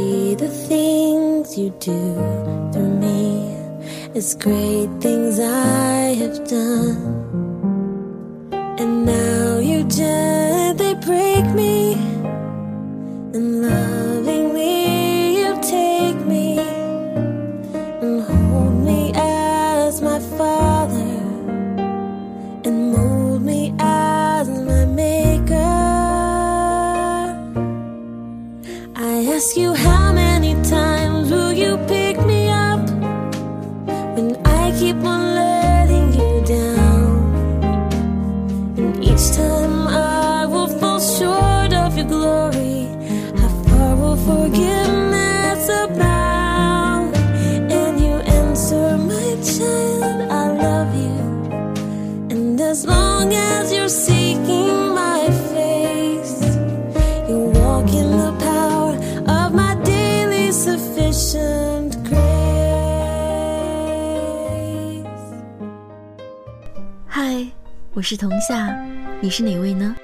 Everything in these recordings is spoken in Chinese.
See the things you do through me. It's great things I have done. 是童夏，你是哪位呢？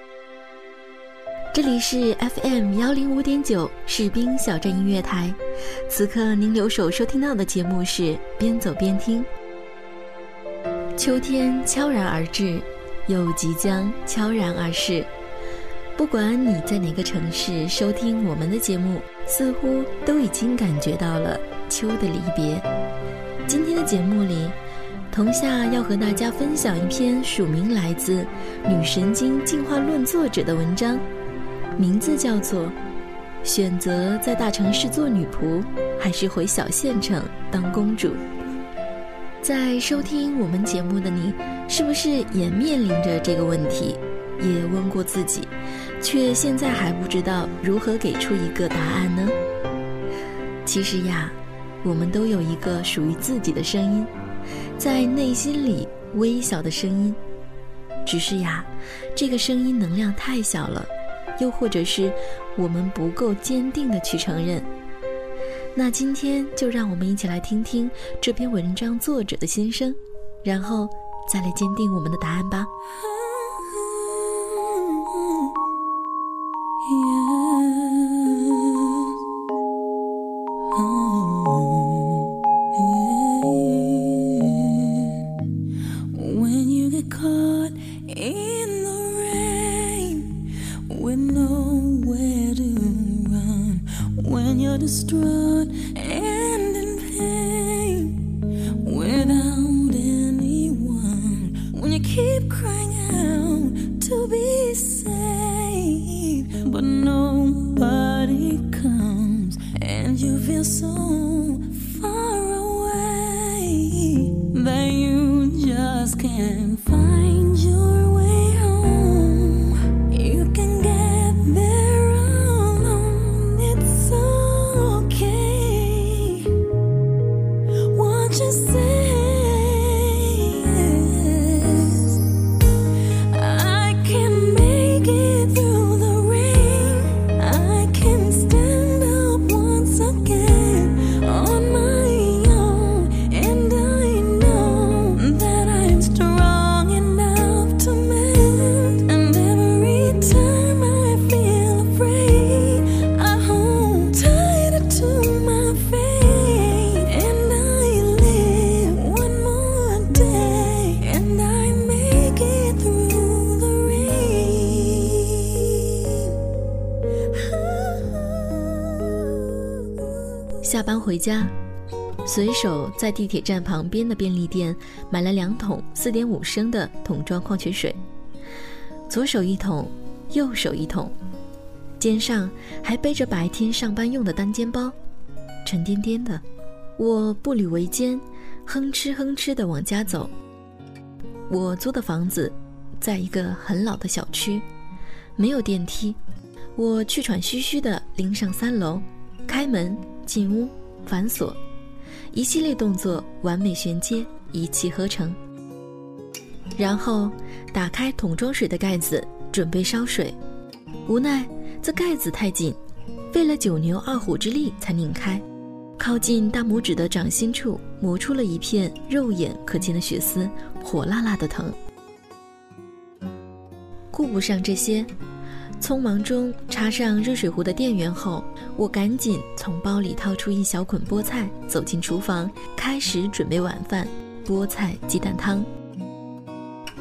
这里是 FM 幺零五点九士兵小镇音乐台，此刻您留守收听到的节目是边走边听。秋天悄然而至，又即将悄然而逝。不管你在哪个城市收听我们的节目，似乎都已经感觉到了秋的离别。今天的节目里，童夏要和大家分享一篇署名来自《女神经进化论》作者的文章，名字叫做《选择在大城市做女仆，还是回小县城当公主》。在收听我们节目的你，是不是也面临着这个问题？也问过自己，却现在还不知道如何给出一个答案呢？其实呀，我们都有一个属于自己的声音，在内心里微小的声音。只是呀，这个声音能量太小了，又或者是我们不够坚定的去承认。那今天就让我们一起来听听这篇文章作者的心声，然后再来坚定我们的答案吧。回家，随手在地铁站旁边的便利店买了两桶四点五升的桶装矿泉水，左手一桶，右手一桶，肩上还背着白天上班用的单肩包，沉甸甸的。我步履维艰，哼哧哼哧地往家走。我租的房子在一个很老的小区，没有电梯。我气喘吁吁地拎上三楼，开门进屋，反锁，一系列动作完美衔接，一气呵成。然后打开桶装水的盖子，准备烧水。无奈这盖子太紧，费了九牛二虎之力才拧开。靠近大拇指的掌心处，磨出了一片肉眼可见的血丝，火辣辣的疼。顾不上这些，匆忙中插上热水壶的电源后，我赶紧从包里掏出一小捆菠菜，走进厨房，开始准备晚饭——菠菜鸡蛋汤。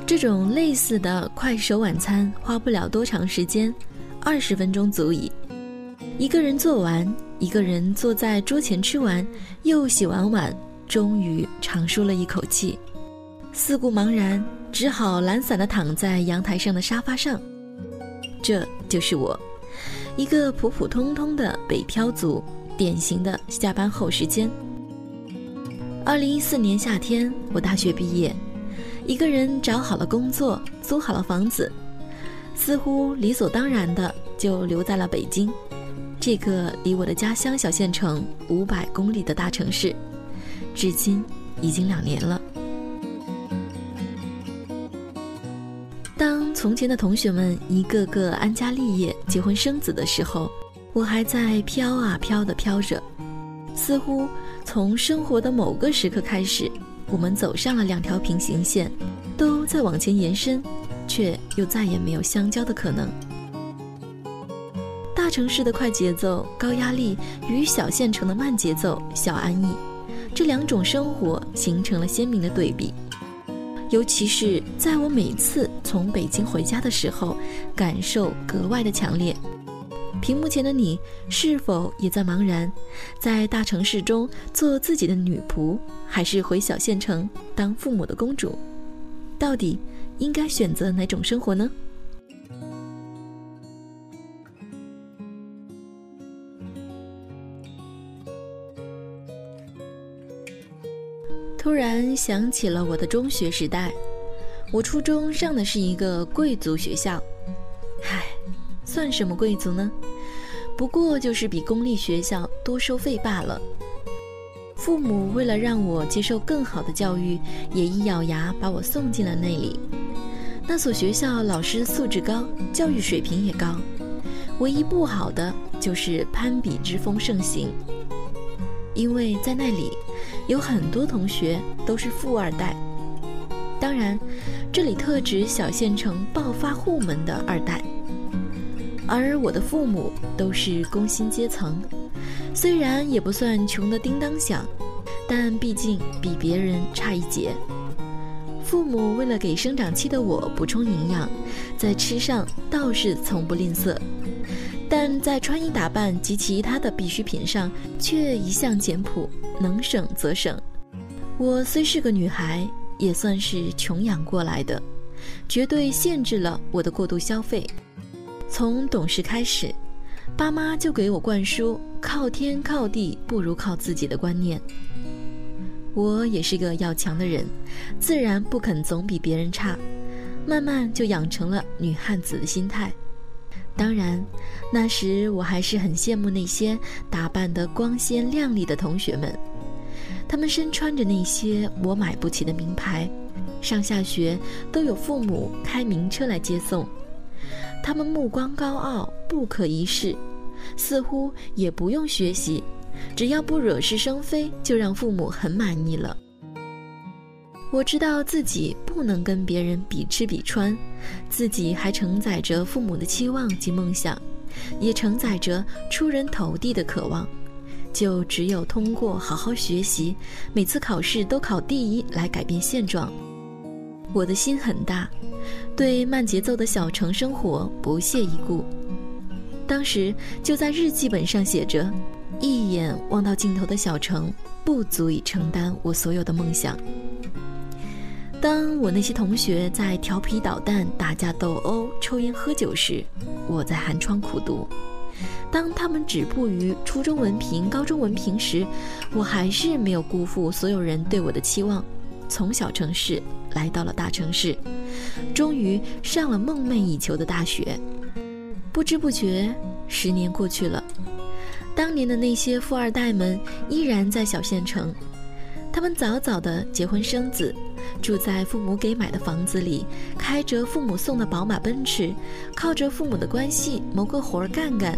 这种类似的快手晚餐花不了多长时间，二十分钟足矣。一个人做完。一个人坐在桌前吃完，又洗完碗，终于长舒了一口气。四顾茫然，只好懒散地躺在阳台上的沙发上。这就是我，一个普普通通的北漂族，典型的下班后时间。二零一四年夏天，我大学毕业，一个人找好了工作，租好了房子，似乎理所当然的就留在了北京。这个离我的家乡小县城五百公里的大城市，至今已经两年了。从前的同学们一个个安家立业、结婚生子的时候，我还在飘啊飘的飘着，似乎从生活的某个时刻开始，我们走上了两条平行线，都在往前延伸，却又再也没有相交的可能。大城市的快节奏、高压力与小县城的慢节奏、小安逸，这两种生活形成了鲜明的对比。尤其是在我每次从北京回家的时候，感受格外的强烈。屏幕前的你，是否也在茫然，在大城市中做自己的女仆，还是回小县城当父母的公主？到底应该选择哪种生活呢？突然想起了我的中学时代，我初中上的是一个贵族学校，唉，算什么贵族呢？不过就是比公立学校多收费罢了。父母为了让我接受更好的教育，也一咬牙把我送进了那里。那所学校老师素质高，教育水平也高，唯一不好的就是攀比之风盛行，因为在那里。有很多同学都是富二代，当然，这里特指小县城暴发户们的二代。而我的父母都是工薪阶层，虽然也不算穷得叮当响，但毕竟比别人差一截。父母为了给生长期的我补充营养，在吃上倒是从不吝啬，但在穿衣打扮及其他的必需品上却一向简朴。能省则省。我虽是个女孩，也算是穷养过来的，绝对限制了我的过度消费。从懂事开始，爸妈就给我灌输“靠天靠地不如靠自己的”观念。我也是个要强的人，自然不肯总比别人差，慢慢就养成了女汉子的心态。当然，那时我还是很羡慕那些打扮得光鲜亮丽的同学们，他们身穿着那些我买不起的名牌，上下学都有父母开名车来接送，他们目光高傲，不可一世，似乎也不用学习，只要不惹是生非，就让父母很满意了。我知道自己不能跟别人比吃比穿，自己还承载着父母的期望及梦想，也承载着出人头地的渴望，就只有通过好好学习，每次考试都考第一来改变现状。我的心很大，对慢节奏的小城生活不屑一顾。当时就在日记本上写着：“一眼望到尽头的小城，不足以承担我所有的梦想。”我那些同学在调皮捣蛋、打架斗殴、抽烟喝酒时，我在寒窗苦读。当他们止步于初中文凭、高中文凭时，我还是没有辜负所有人对我的期望，从小城市来到了大城市，终于上了梦寐以求的大学。不知不觉，十年过去了，当年的那些富二代们依然在小县城，他们早早的结婚生子。住在父母给买的房子里，开着父母送的宝马奔驰，靠着父母的关系谋个活儿干干。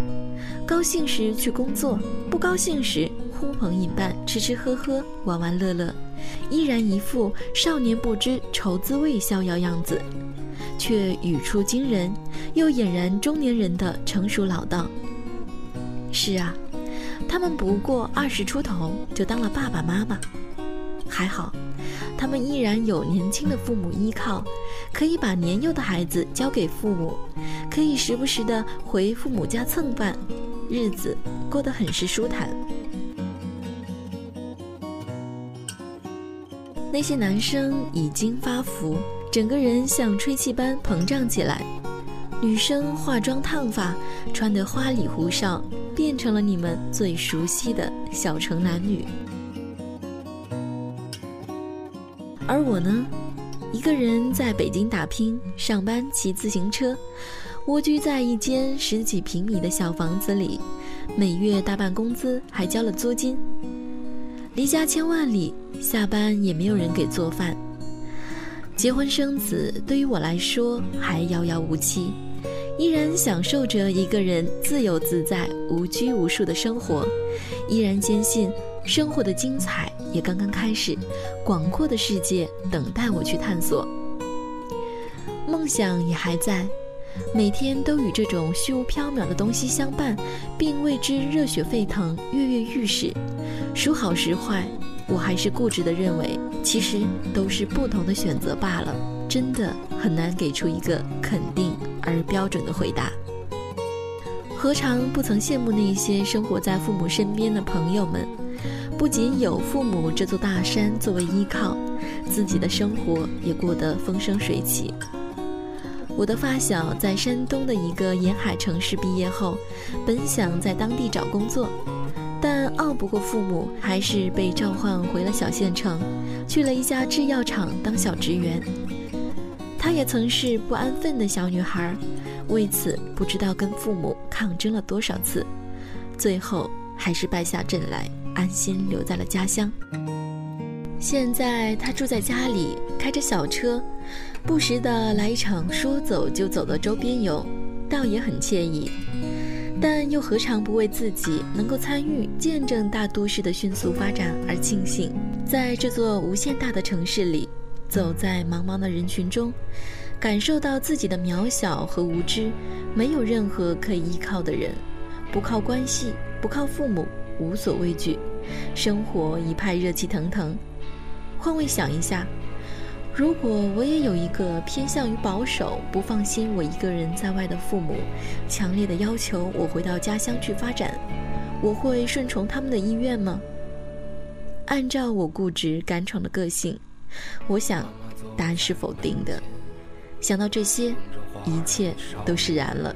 高兴时去工作，不高兴时呼朋引伴，吃吃喝喝，玩玩乐乐，依然一副少年不知愁滋味逍遥样子，却语出惊人，又俨然中年人的成熟老道。是啊，他们不过二十出头就当了爸爸妈妈，还好。他们依然有年轻的父母依靠，可以把年幼的孩子交给父母，可以时不时的回父母家蹭饭，日子过得很是舒坦。那些男生已经发福，整个人像吹气般膨胀起来；女生化妆烫发，穿得花里胡哨，变成了你们最熟悉的小城男女。而我呢，一个人在北京打拼、上班、骑自行车，蜗居在一间十几平米的小房子里，每月大半工资还交了租金。离家千万里，下班也没有人给做饭。结婚生子对于我来说还遥遥无期，依然享受着一个人自由自在、无拘无束的生活，依然坚信生活的精彩。也刚刚开始，广阔的世界等待我去探索。梦想也还在，每天都与这种虚无缥缈的东西相伴，并为之热血沸腾、跃跃欲试。孰好孰坏，我还是固执地认为，其实都是不同的选择罢了。真的很难给出一个肯定而标准的回答。何尝不曾羡慕那些生活在父母身边的朋友们？不仅有父母这座大山作为依靠，自己的生活也过得风生水起。我的发小在山东的一个沿海城市毕业后，本想在当地找工作，但拗不过父母，还是被召唤回了小县城，去了一家制药厂当小职员。她也曾是不安分的小女孩，为此不知道跟父母抗争了多少次，最后还是败下阵来。安心留在了家乡。现在他住在家里，开着小车，不时的来一场说走就走的周边游，倒也很惬意。但又何尝不为自己能够参与、见证大都市的迅速发展而庆幸？在这座无限大的城市里，走在茫茫的人群中，感受到自己的渺小和无知，没有任何可以依靠的人，不靠关系，不靠父母。无所畏惧，生活一派热气腾腾。换位想一下，如果我也有一个偏向于保守、不放心我一个人在外的父母，强烈的要求我回到家乡去发展，我会顺从他们的意愿吗？按照我固执敢闯的个性，我想答案是否定的。想到这些，一切都释然了。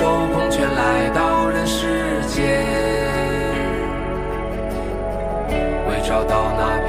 手空拳来到人世间，为找到那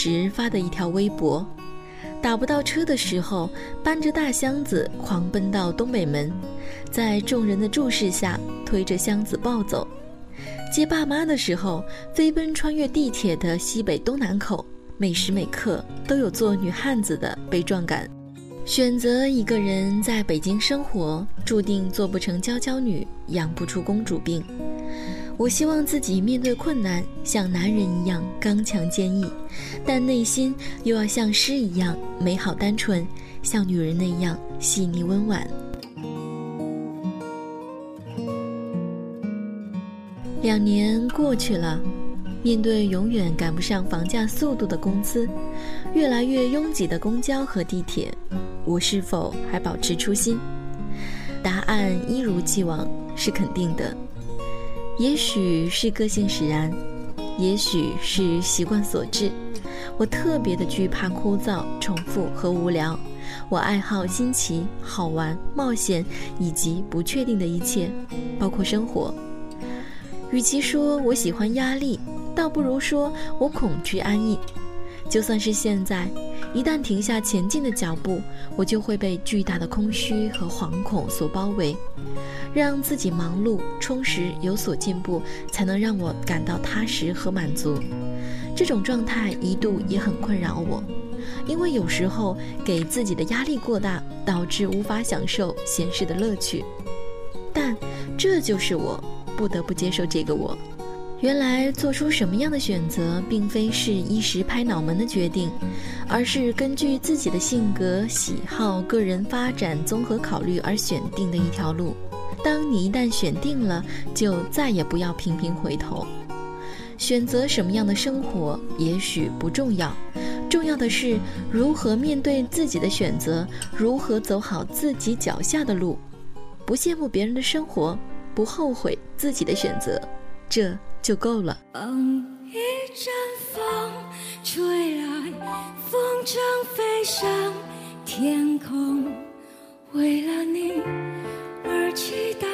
时发的一条微博，打不到车的时候，搬着大箱子狂奔到东北门，在众人的注视下推着箱子暴走；接爸妈的时候，飞奔穿越地铁的西北东南口，每时每刻都有做女汉子的悲壮感。选择一个人在北京生活，注定做不成娇娇女，养不出公主病。我希望自己面对困难像男人一样刚强坚毅，但内心又要像诗一样美好单纯，像女人那样细腻温婉。两年过去了，面对永远赶不上房价速度的工资，越来越拥挤的公交和地铁，我是否还保持初心？答案一如既往是肯定的。也许是个性使然，也许是习惯所致。我特别的惧怕枯燥、重复和无聊。我爱好新奇、好玩、冒险以及不确定的一切，包括生活。与其说我喜欢压力，倒不如说我恐惧安逸。就算是现在，一旦停下前进的脚步，我就会被巨大的空虚和惶恐所包围。让自己忙碌、充实、有所进步，才能让我感到踏实和满足。这种状态一度也很困扰我，因为有时候给自己的压力过大，导致无法享受闲适的乐趣。但这就是我，不得不接受这个我。原来做出什么样的选择，并非是一时拍脑门的决定，而是根据自己的性格、喜好、个人发展综合考虑而选定的一条路。当你一旦选定了，就再也不要频频回头。选择什么样的生活也许不重要，重要的是如何面对自己的选择，如何走好自己脚下的路。不羡慕别人的生活，不后悔自己的选择，这就够了。一阵风吹来，风筝飞上天空，为了你。而祈祷，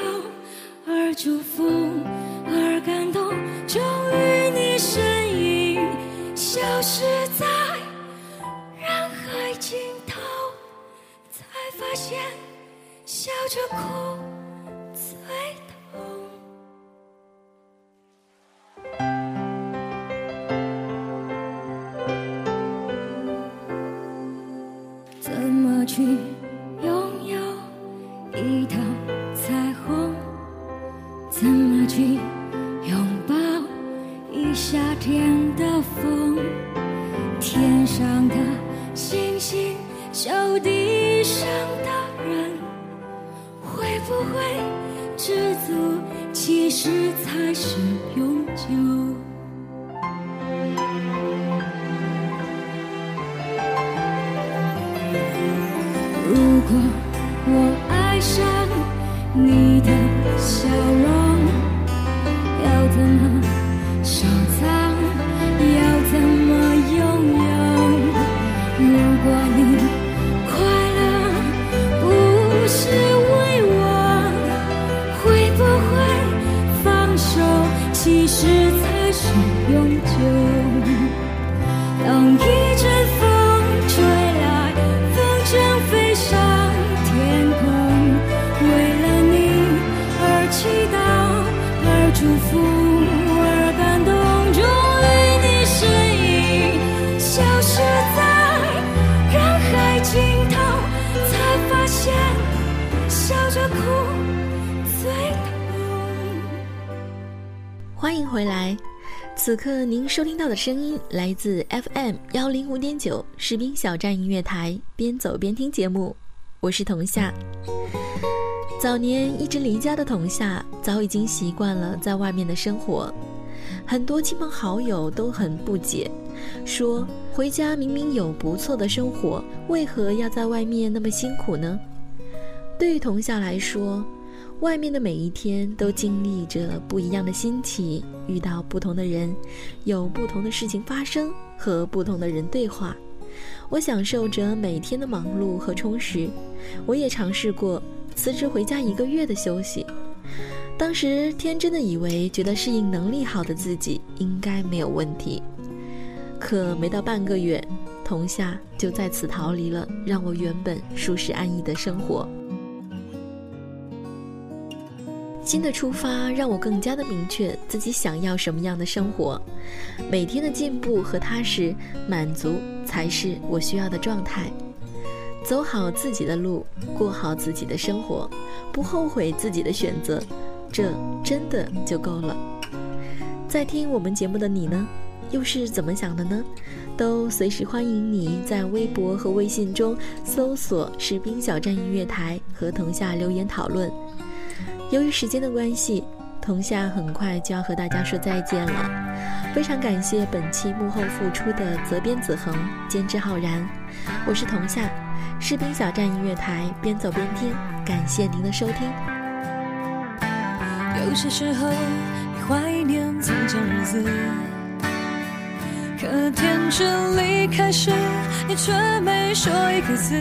而祝福，而感动，终于你身影消失在人海尽头，才发现笑着哭最痛。去不是为我，会不会放手？其实才是永久。当一阵风吹来，风筝飞上天空，为了你而祈祷，而祝福。回来，此刻您收听到的声音来自 FM 幺零五点九士兵小站音乐台，边走边听节目，我是童夏。早年一直离家的童夏，早已经习惯了在外面的生活，很多亲朋好友都很不解，说回家明明有不错的生活，为何要在外面那么辛苦呢？对于童夏来说。外面的每一天都经历着不一样的心情，遇到不同的人，有不同的事情发生，和不同的人对话。我享受着每天的忙碌和充实，我也尝试过辞职回家一个月的休息。当时天真的以为，觉得适应能力好的自己应该没有问题。可没到半个月，童夏就再次逃离了让我原本舒适安逸的生活。新的出发让我更加的明确自己想要什么样的生活，每天的进步和踏实满足才是我需要的状态。走好自己的路，过好自己的生活，不后悔自己的选择，这真的就够了。在听我们节目的你呢，又是怎么想的呢？都随时欢迎你在微博和微信中搜索“士兵小站音乐台”和同下留言讨论。由于时间的关系，童夏很快就要和大家说再见了。非常感谢本期幕后付出的责编子恒、监制浩然，我是童夏，士兵小站音乐台边走边听，感谢您的收听。有些时候你怀念从前日子，可天真离开时，你却没说一个字。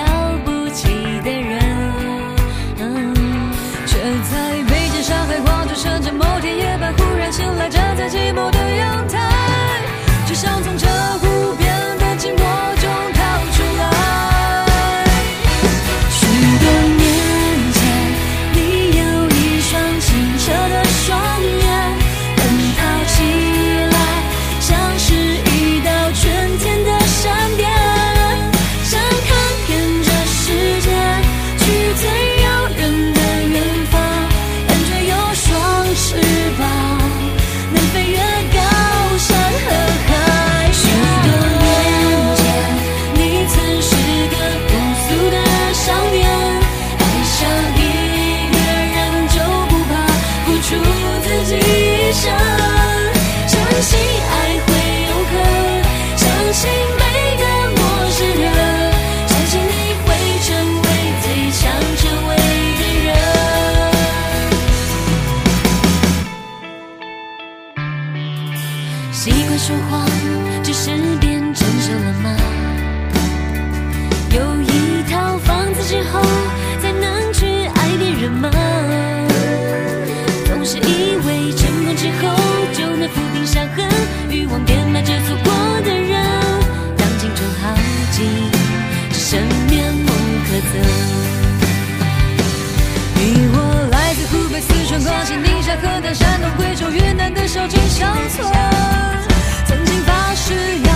相云南的小镇乡村，曾经发誓要